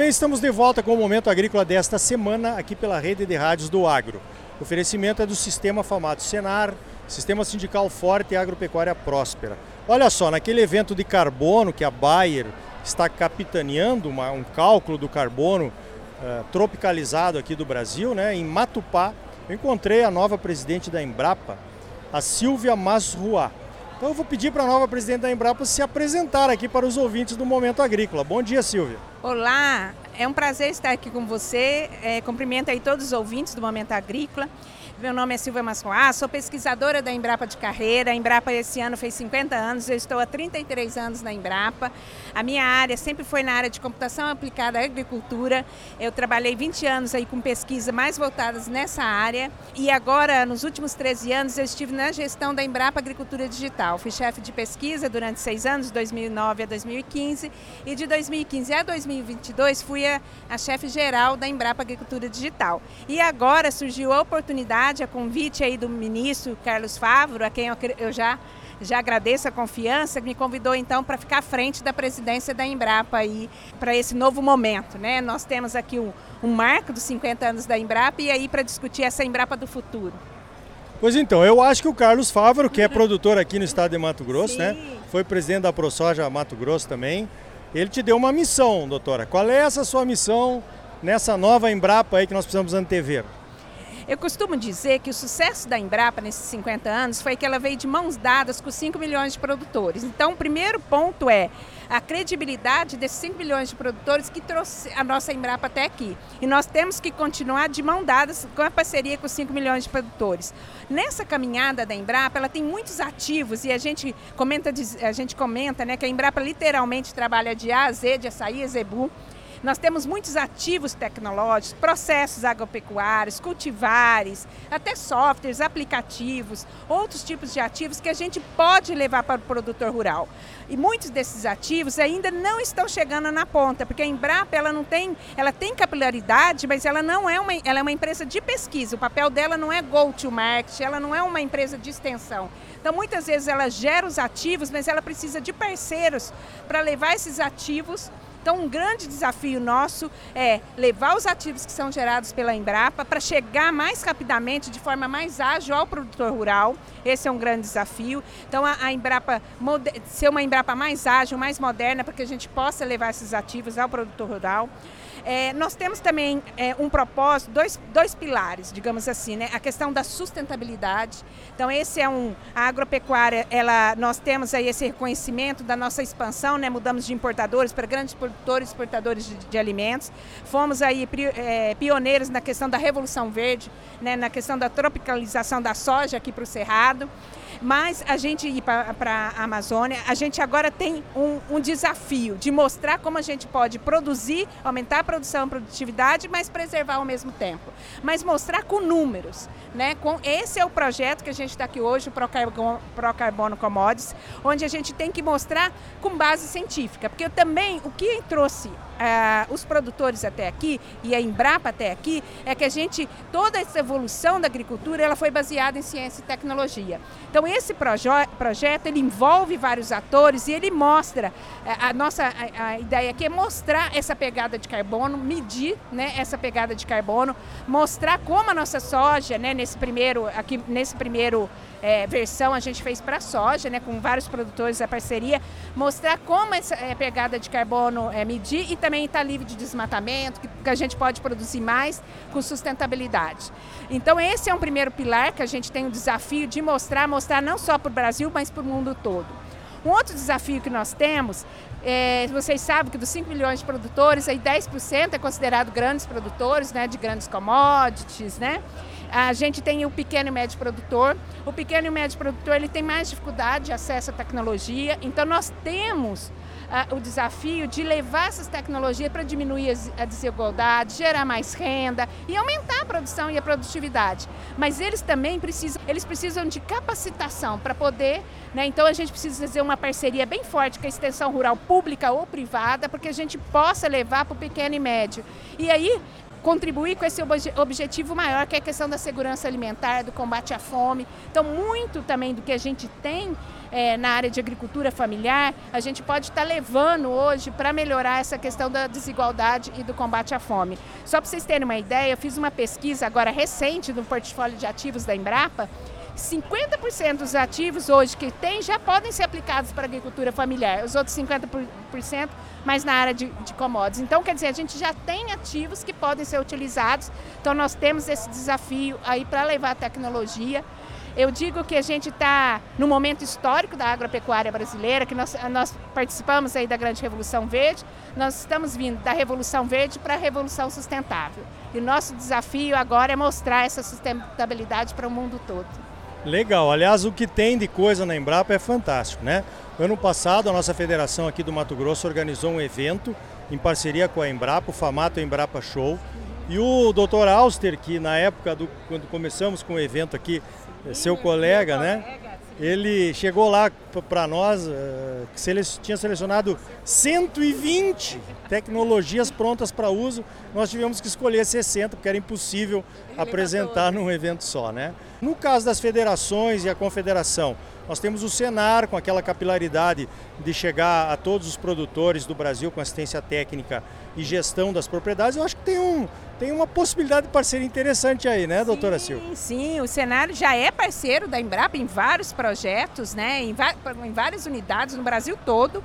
bem, estamos de volta com o Momento Agrícola desta semana aqui pela rede de rádios do Agro. O oferecimento é do Sistema Famato Senar, Sistema Sindical Forte e Agropecuária Próspera. Olha só, naquele evento de carbono que a Bayer está capitaneando, uma, um cálculo do carbono uh, tropicalizado aqui do Brasil, né, em Matupá, eu encontrei a nova presidente da Embrapa, a Silvia Masruá. Então eu vou pedir para a nova presidente da Embrapa se apresentar aqui para os ouvintes do Momento Agrícola. Bom dia, Silvia. Olá, é um prazer estar aqui com você. É, cumprimento aí todos os ouvintes do Momento Agrícola. Meu nome é Silvia Mascoá, sou pesquisadora da Embrapa de carreira. A Embrapa esse ano fez 50 anos, eu estou há 33 anos na Embrapa. A minha área sempre foi na área de computação aplicada à agricultura. Eu trabalhei 20 anos aí com pesquisa mais voltadas nessa área. E agora, nos últimos 13 anos, eu estive na gestão da Embrapa Agricultura Digital. Fui chefe de pesquisa durante seis anos, de 2009 a 2015. E de 2015 a 2022 fui a, a chefe geral da Embrapa Agricultura Digital. E agora surgiu a oportunidade a convite aí do ministro Carlos Favro, a quem eu, já já agradeço a confiança, me convidou então para ficar à frente da presidência da Embrapa aí para esse novo momento, né? Nós temos aqui um, um marco dos 50 anos da Embrapa e aí para discutir essa Embrapa do futuro. Pois então, eu acho que o Carlos Favro, que é produtor aqui no estado de Mato Grosso, né? Sim. né? Foi presidente da ProSoja Mato Grosso também. Ele te deu uma missão, doutora. Qual é essa sua missão nessa nova Embrapa aí que nós precisamos antever? Eu costumo dizer que o sucesso da Embrapa nesses 50 anos foi que ela veio de mãos dadas com 5 milhões de produtores. Então, o primeiro ponto é a credibilidade desses 5 milhões de produtores que trouxe a nossa Embrapa até aqui. E nós temos que continuar de mão dadas com a parceria com os 5 milhões de produtores. Nessa caminhada da Embrapa, ela tem muitos ativos e a gente comenta, a gente comenta né, que a Embrapa literalmente trabalha de A a Z, de açaí a zebu. Nós temos muitos ativos tecnológicos, processos agropecuários, cultivares, até softwares, aplicativos, outros tipos de ativos que a gente pode levar para o produtor rural. E muitos desses ativos ainda não estão chegando na ponta, porque a Embrapa ela não tem, ela tem capilaridade, mas ela não é uma, ela é uma empresa de pesquisa. O papel dela não é go to market, ela não é uma empresa de extensão. Então muitas vezes ela gera os ativos, mas ela precisa de parceiros para levar esses ativos então, um grande desafio nosso é levar os ativos que são gerados pela Embrapa para chegar mais rapidamente, de forma mais ágil ao produtor rural. Esse é um grande desafio. Então, a, Embrapa ser uma Embrapa mais ágil, mais moderna, para que a gente possa levar esses ativos ao produtor rural. É, nós temos também é, um propósito, dois, dois pilares, digamos assim, né? A questão da sustentabilidade. Então, esse é um. A agropecuária, ela, nós temos aí esse reconhecimento da nossa expansão, né? Mudamos de importadores para grandes produtores exportadores de, de, alimentos. Fomos aí é, pioneiros na questão da Revolução Verde, né? na questão da tropicalização da soja aqui para o Cerrado. Mas a gente ir para a Amazônia, a gente agora tem um, um, desafio de mostrar como a gente pode produzir, aumentar a produção e produtividade, mas preservar ao mesmo tempo. Mas mostrar com números. Né? Com, esse é o projeto que a gente está aqui hoje, o Procarbono, Procarbono Commodities, onde a gente tem que mostrar com base científica. Porque também o que trouxe uh, os produtores até aqui e a Embrapa até aqui é que a gente, toda essa evolução da agricultura, ela foi baseada em ciência e tecnologia. Então esse proje projeto ele envolve vários atores e ele mostra eh, a nossa a, a ideia aqui é mostrar essa pegada de carbono, medir, né, essa pegada de carbono, mostrar como a nossa soja, né, nesse primeiro aqui nesse primeiro é, versão a gente fez para soja, né, com vários produtores da parceria, mostrar como essa é, pegada de carbono é medir e também está livre de desmatamento, que, que, a gente pode produzir mais com sustentabilidade. Então esse é um primeiro pilar que a gente tem o desafio de mostrar, mostrar não só para o Brasil, mas para o mundo todo. Um outro desafio que nós temos, é, vocês sabem que dos 5 milhões de produtores, aí 10% é considerado grandes produtores, né, de grandes commodities, né? A gente tem o pequeno e médio produtor. O pequeno e médio produtor ele tem mais dificuldade de acesso à tecnologia, então nós temos uh, o desafio de levar essas tecnologias para diminuir a desigualdade, gerar mais renda e aumentar a produção e a produtividade. Mas eles também precisam, eles precisam de capacitação para poder, né? Então a gente precisa fazer uma parceria bem forte com a extensão rural pública ou privada, para que a gente possa levar para o pequeno e médio. E aí contribuir com esse objetivo maior, que é a questão da segurança alimentar, do combate à fome. Então, muito também do que a gente tem é, na área de agricultura familiar, a gente pode estar levando hoje para melhorar essa questão da desigualdade e do combate à fome. Só para vocês terem uma ideia, eu fiz uma pesquisa agora recente do portfólio de ativos da Embrapa, 50% dos ativos hoje que tem já podem ser aplicados para agricultura familiar, os outros 50% mais na área de, de commodities. Então, quer dizer, a gente já tem ativos que podem ser utilizados, então nós temos esse desafio aí para levar a tecnologia. Eu digo que a gente está no momento histórico da agropecuária brasileira, que nós, nós participamos aí da grande Revolução Verde, nós estamos vindo da Revolução Verde para a Revolução Sustentável. E o nosso desafio agora é mostrar essa sustentabilidade para o mundo todo. Legal, aliás, o que tem de coisa na Embrapa é fantástico, né? Ano passado, a nossa federação aqui do Mato Grosso organizou um evento em parceria com a Embrapa, o Famato Embrapa Show. E o Dr. Auster, que na época do quando começamos com o evento aqui, é seu colega, né? Ele chegou lá para nós, uh, tinha selecionado 120 tecnologias prontas para uso. Nós tivemos que escolher 60, porque era impossível apresentar num evento só, né? No caso das federações e a confederação, nós temos o Senar com aquela capilaridade de chegar a todos os produtores do Brasil com assistência técnica e gestão das propriedades. Eu acho que tem, um, tem uma possibilidade de parceria interessante aí, né, doutora Silva? Sim, sim. O Senar já é parceiro da Embrapa em vários projetos, né, em, em várias unidades no Brasil todo.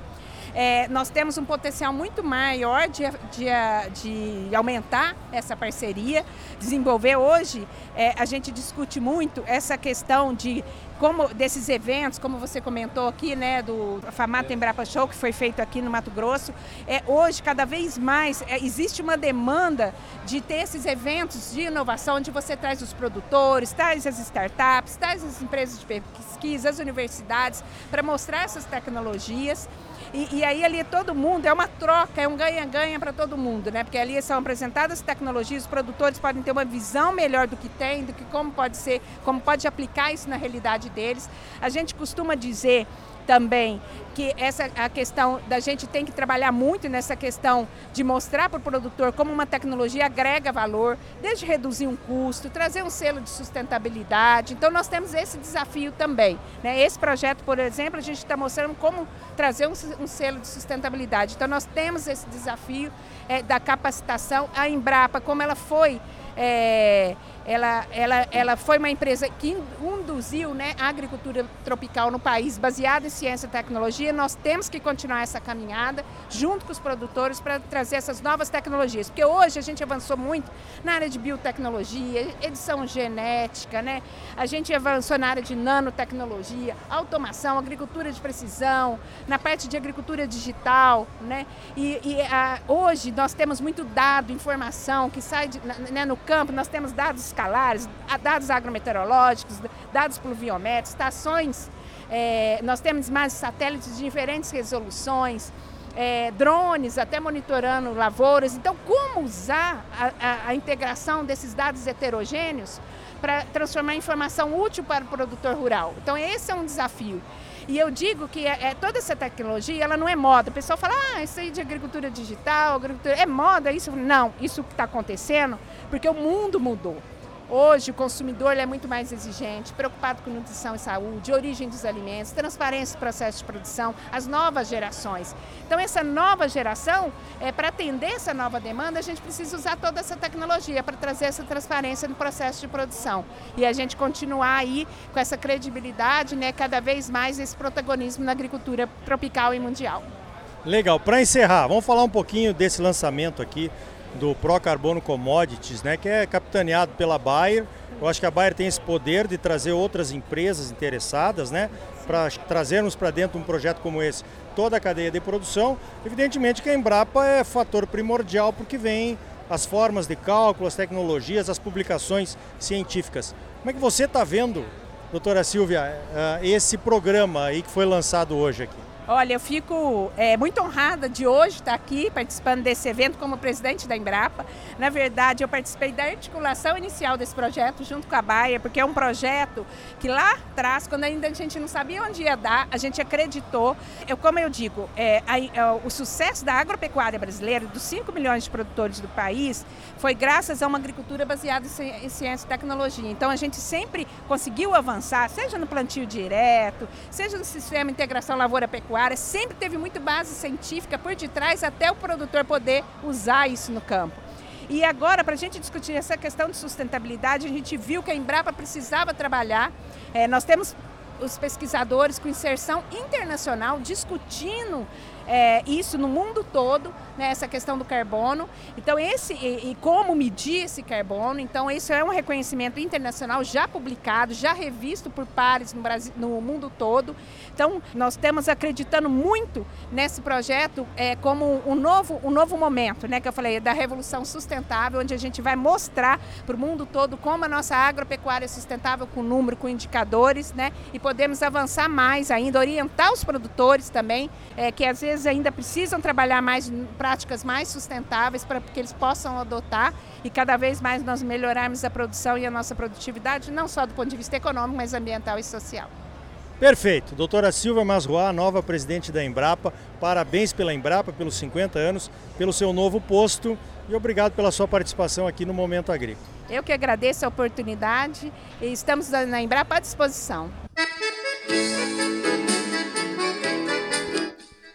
É, nós temos um potencial muito maior de, de, de aumentar essa parceria, desenvolver. Hoje, é, a gente discute muito essa questão de como desses eventos, como você comentou aqui, né, do Famata Embrapa Show, que foi feito aqui no Mato Grosso, é, hoje, cada vez mais, é, existe uma demanda de ter esses eventos de inovação, onde você traz os produtores, traz as startups, traz as empresas de pesquisa, as universidades, para mostrar essas tecnologias. E, e, aí ali todo mundo, é uma troca, é um ganha-ganha para todo mundo, né? Porque ali são apresentadas tecnologias, os produtores podem ter uma visão melhor do que tem, do que como pode ser, como pode aplicar isso na realidade deles. A gente costuma dizer também que essa a questão da gente tem que trabalhar muito nessa questão de mostrar para o produtor como uma tecnologia agrega valor, desde reduzir um custo, trazer um selo de sustentabilidade. Então nós temos esse desafio também. Né? Esse projeto, por exemplo, a gente está mostrando como trazer um, um, selo de sustentabilidade. Então nós temos esse desafio é, da capacitação. A Embrapa, como ela foi é, ela, ela, ela foi uma empresa que induziu né, a agricultura tropical no país, baseada em ciência e tecnologia. Nós temos que continuar essa caminhada junto com os produtores para trazer essas novas tecnologias. Porque hoje a gente avançou muito na área de biotecnologia, edição genética, né? a gente avançou na área de nanotecnologia, automação, agricultura de precisão, na parte de agricultura digital. Né? E, e a, hoje nós temos muito dado, informação que sai de, né, no campo, nós temos dados escalares, dados agrometeorológicos, dados pluviométricos, estações, é, nós temos mais satélites de diferentes resoluções, é, drones até monitorando lavouras. Então, como usar a, a, a integração desses dados heterogêneos para transformar em informação útil para o produtor rural? Então, esse é um desafio. E eu digo que é, é, toda essa tecnologia, ela não é moda. O pessoal fala, ah, isso aí de agricultura digital, agricultura... é moda isso? Não, isso que está acontecendo porque o mundo mudou. Hoje o consumidor é muito mais exigente, preocupado com nutrição e saúde, origem dos alimentos, transparência do processo de produção, as novas gerações. Então essa nova geração, é, para atender essa nova demanda, a gente precisa usar toda essa tecnologia para trazer essa transparência no processo de produção. E a gente continuar aí com essa credibilidade, né, cada vez mais esse protagonismo na agricultura tropical e mundial. Legal. Para encerrar, vamos falar um pouquinho desse lançamento aqui do Pro Carbono Commodities, né, que é capitaneado pela Bayer. Eu acho que a Bayer tem esse poder de trazer outras empresas interessadas, né, para trazermos para dentro um projeto como esse toda a cadeia de produção. Evidentemente que a Embrapa é fator primordial porque vem as formas de cálculo, as tecnologias, as publicações científicas. Como é que você está vendo, doutora Silvia, eh, esse programa aí que foi lançado hoje aqui? Olha, eu fico é, muito honrada de hoje estar aqui participando desse evento como presidente da Embrapa. Na verdade, eu participei da articulação inicial desse projeto junto com a Baia, porque é um projeto que lá atrás, quando ainda a gente não sabia onde ia dar, a gente acreditou. Eu, como eu digo, é, a, a, é, o sucesso da agropecuária brasileira, dos 5 milhões de produtores do país, foi graças a uma agricultura baseada em ciência e tecnologia. Então, a gente sempre conseguiu avançar, seja no plantio direto, seja no sistema de integração lavoura-pecuária pecuária sempre teve muito base científica por detrás até o produtor poder usar isso no campo. E agora, para a gente discutir essa questão de sustentabilidade, a gente viu que a Embrapa precisava trabalhar. É, nós temos os pesquisadores com inserção internacional discutindo é, isso no mundo todo, né, essa questão do carbono. Então, esse e, e, como medir esse carbono. Então, isso é um reconhecimento internacional já publicado, já revisto por pares no, Brasil, no mundo todo. Então, nós estamos acreditando muito nesse projeto é, como um novo, um novo momento, né, que eu falei, da revolução sustentável, onde a gente vai mostrar para o mundo todo como a nossa agropecuária é sustentável com número, com indicadores, né, e podemos avançar mais ainda, orientar os produtores também, é, que às vezes vezes ainda precisam trabalhar mais práticas mais sustentáveis para que eles possam adotar e cada vez mais nós melhorarmos a produção e a nossa produtividade, não só do ponto de vista econômico, mas ambiental e social. Perfeito. Doutora Silva Masroa, nova presidente da Embrapa. Parabéns pela Embrapa, pelos 50 anos, pelo seu novo posto e obrigado pela sua participação aqui no Momento Agrícola. Eu que agradeço a oportunidade e estamos na Embrapa à disposição.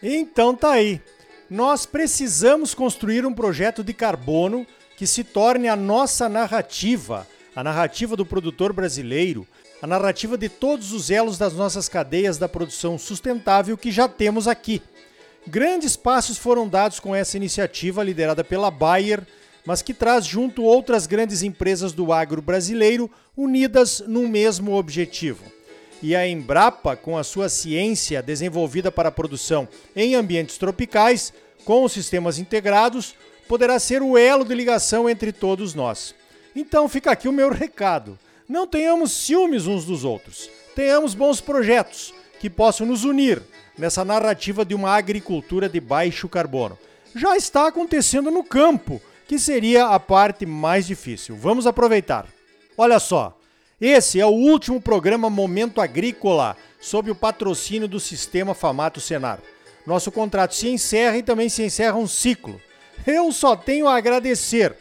Então tá aí. Nós precisamos construir um projeto de carbono que se torne a nossa narrativa, a narrativa do produtor brasileiro, a narrativa de todos os elos das nossas cadeias da produção sustentável que já temos aqui. Grandes passos foram dados com essa iniciativa liderada pela Bayer, mas que traz junto outras grandes empresas do agro brasileiro unidas num mesmo objetivo e a Embrapa, com a sua ciência desenvolvida para a produção em ambientes tropicais, com os sistemas integrados, poderá ser o elo de ligação entre todos nós. Então fica aqui o meu recado. Não tenhamos ciúmes uns dos outros. Tenhamos bons projetos que possam nos unir nessa narrativa de uma agricultura de baixo carbono. Já está acontecendo no campo, que seria a parte mais difícil. Vamos aproveitar. Olha só, esse é o último programa Momento Agrícola, sob o patrocínio do Sistema Famato Senar. Nosso contrato se encerra e também se encerra um ciclo. Eu só tenho a agradecer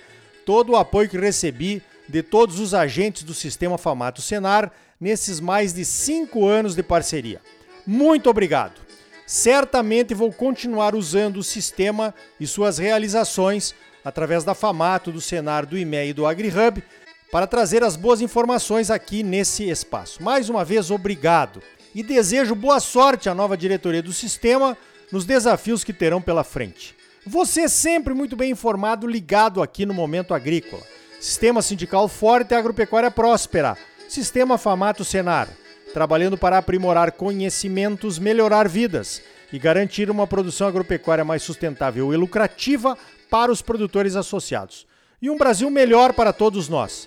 todo o apoio que recebi de todos os agentes do Sistema Famato Senar nesses mais de cinco anos de parceria. Muito obrigado! Certamente vou continuar usando o sistema e suas realizações através da Famato, do Senar, do IME e do AgriHub para trazer as boas informações aqui nesse espaço. Mais uma vez, obrigado e desejo boa sorte à nova diretoria do sistema nos desafios que terão pela frente. Você sempre muito bem informado, ligado aqui no Momento Agrícola. Sistema sindical forte e agropecuária próspera. Sistema Famato Senar. Trabalhando para aprimorar conhecimentos, melhorar vidas e garantir uma produção agropecuária mais sustentável e lucrativa para os produtores associados. E um Brasil melhor para todos nós.